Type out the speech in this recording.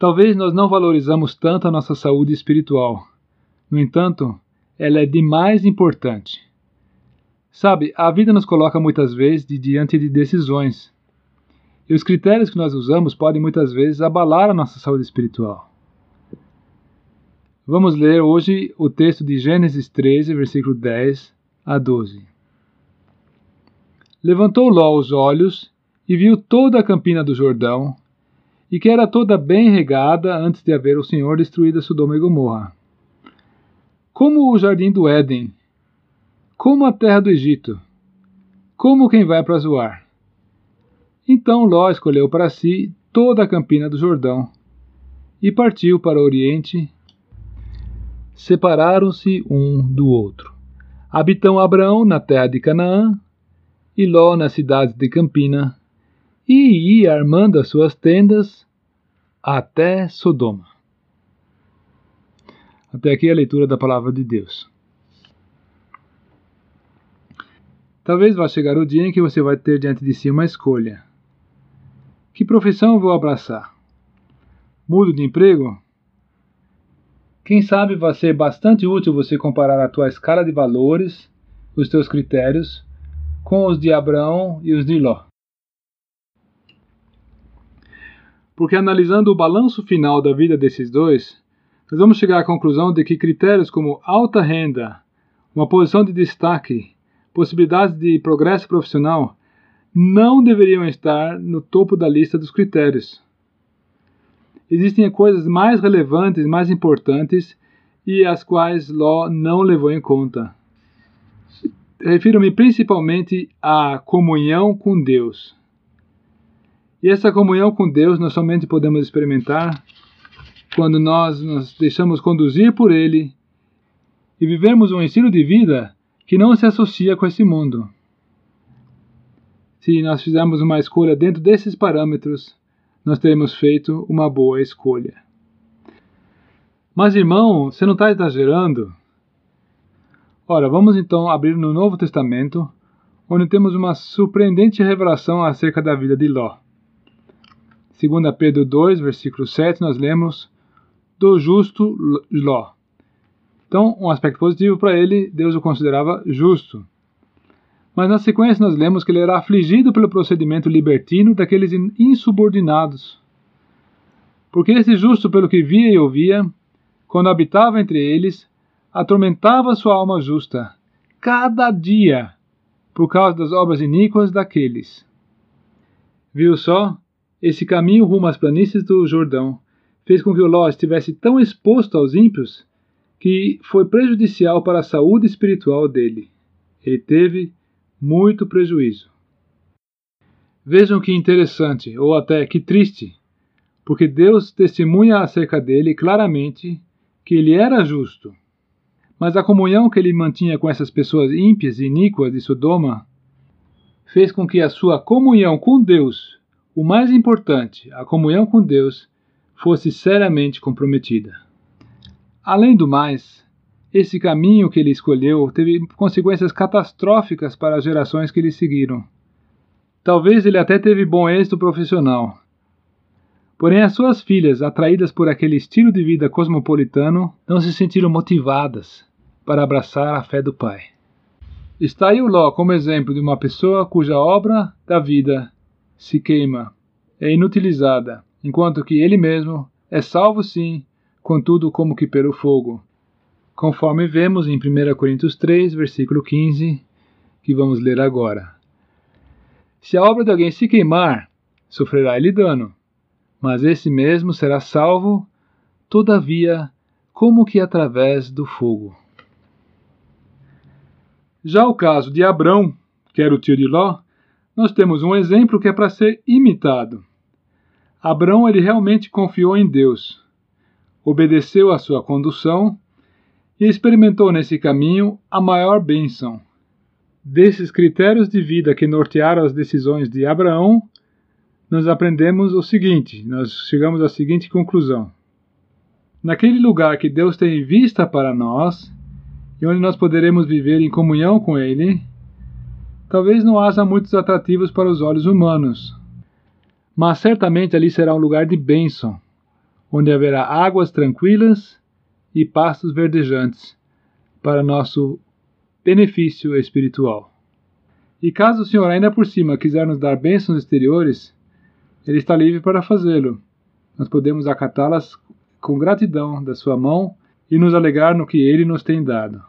Talvez nós não valorizamos tanto a nossa saúde espiritual. No entanto, ela é de mais importante. Sabe, a vida nos coloca muitas vezes de diante de decisões. E os critérios que nós usamos podem muitas vezes abalar a nossa saúde espiritual. Vamos ler hoje o texto de Gênesis 13, versículo 10 a 12. Levantou Ló os olhos e viu toda a campina do Jordão, e que era toda bem regada antes de haver o Senhor destruído Sodoma e Gomorra. Como o jardim do Éden, como a terra do Egito, como quem vai para Zoar. Então Ló escolheu para si toda a campina do Jordão e partiu para o Oriente. Separaram-se um do outro. Habitam Abraão na terra de Canaã e Ló nas cidades de Campina e ia armando as suas tendas até Sodoma. Até aqui a leitura da palavra de Deus. Talvez vá chegar o dia em que você vai ter diante de si uma escolha. Que profissão vou abraçar? Mudo de emprego? Quem sabe vai ser bastante útil você comparar a tua escala de valores, os teus critérios, com os de Abraão e os de Ló. Porque analisando o balanço final da vida desses dois, nós vamos chegar à conclusão de que critérios como alta renda, uma posição de destaque, possibilidades de progresso profissional não deveriam estar no topo da lista dos critérios. Existem coisas mais relevantes, mais importantes e as quais Ló não levou em conta. Refiro-me principalmente à comunhão com Deus. E essa comunhão com Deus nós somente podemos experimentar quando nós nos deixamos conduzir por Ele e vivemos um estilo de vida que não se associa com esse mundo. Se nós fizermos uma escolha dentro desses parâmetros, nós teremos feito uma boa escolha. Mas, irmão, você não está exagerando? Ora, vamos então abrir no Novo Testamento, onde temos uma surpreendente revelação acerca da vida de Ló. 2 Pedro 2, versículo 7, nós lemos do justo Ló. Então, um aspecto positivo para ele, Deus o considerava justo. Mas na sequência nós lemos que ele era afligido pelo procedimento libertino daqueles insubordinados. Porque esse justo, pelo que via e ouvia, quando habitava entre eles, atormentava sua alma justa, cada dia, por causa das obras iníquas daqueles. Viu só? Esse caminho rumo às planícies do Jordão fez com que o Ló estivesse tão exposto aos ímpios que foi prejudicial para a saúde espiritual dele. Ele teve muito prejuízo. Vejam que interessante, ou até que triste, porque Deus testemunha acerca dele claramente que ele era justo. Mas a comunhão que ele mantinha com essas pessoas ímpias e iníquas de Sodoma fez com que a sua comunhão com Deus o mais importante, a comunhão com Deus, fosse seriamente comprometida. Além do mais, esse caminho que ele escolheu teve consequências catastróficas para as gerações que lhe seguiram. Talvez ele até teve bom êxito profissional. Porém, as suas filhas, atraídas por aquele estilo de vida cosmopolitano, não se sentiram motivadas para abraçar a fé do pai. Está aí o Ló como exemplo de uma pessoa cuja obra da vida se queima, é inutilizada, enquanto que ele mesmo é salvo sim, contudo como que pelo fogo. Conforme vemos em 1 Coríntios 3, versículo 15, que vamos ler agora. Se a obra de alguém se queimar, sofrerá ele dano, mas esse mesmo será salvo, todavia, como que através do fogo. Já o caso de Abrão, que era o tio de Ló, nós temos um exemplo que é para ser imitado. Abraão ele realmente confiou em Deus, obedeceu à sua condução e experimentou nesse caminho a maior bênção. Desses critérios de vida que nortearam as decisões de Abraão, nós aprendemos o seguinte: nós chegamos à seguinte conclusão. Naquele lugar que Deus tem em vista para nós, e onde nós poderemos viver em comunhão com Ele, talvez não haja muitos atrativos para os olhos humanos, mas certamente ali será um lugar de bênção, onde haverá águas tranquilas e pastos verdejantes para nosso benefício espiritual. E caso o Senhor ainda por cima quiser nos dar bênçãos exteriores, Ele está livre para fazê-lo. Nós podemos acatá-las com gratidão da sua mão e nos alegrar no que Ele nos tem dado.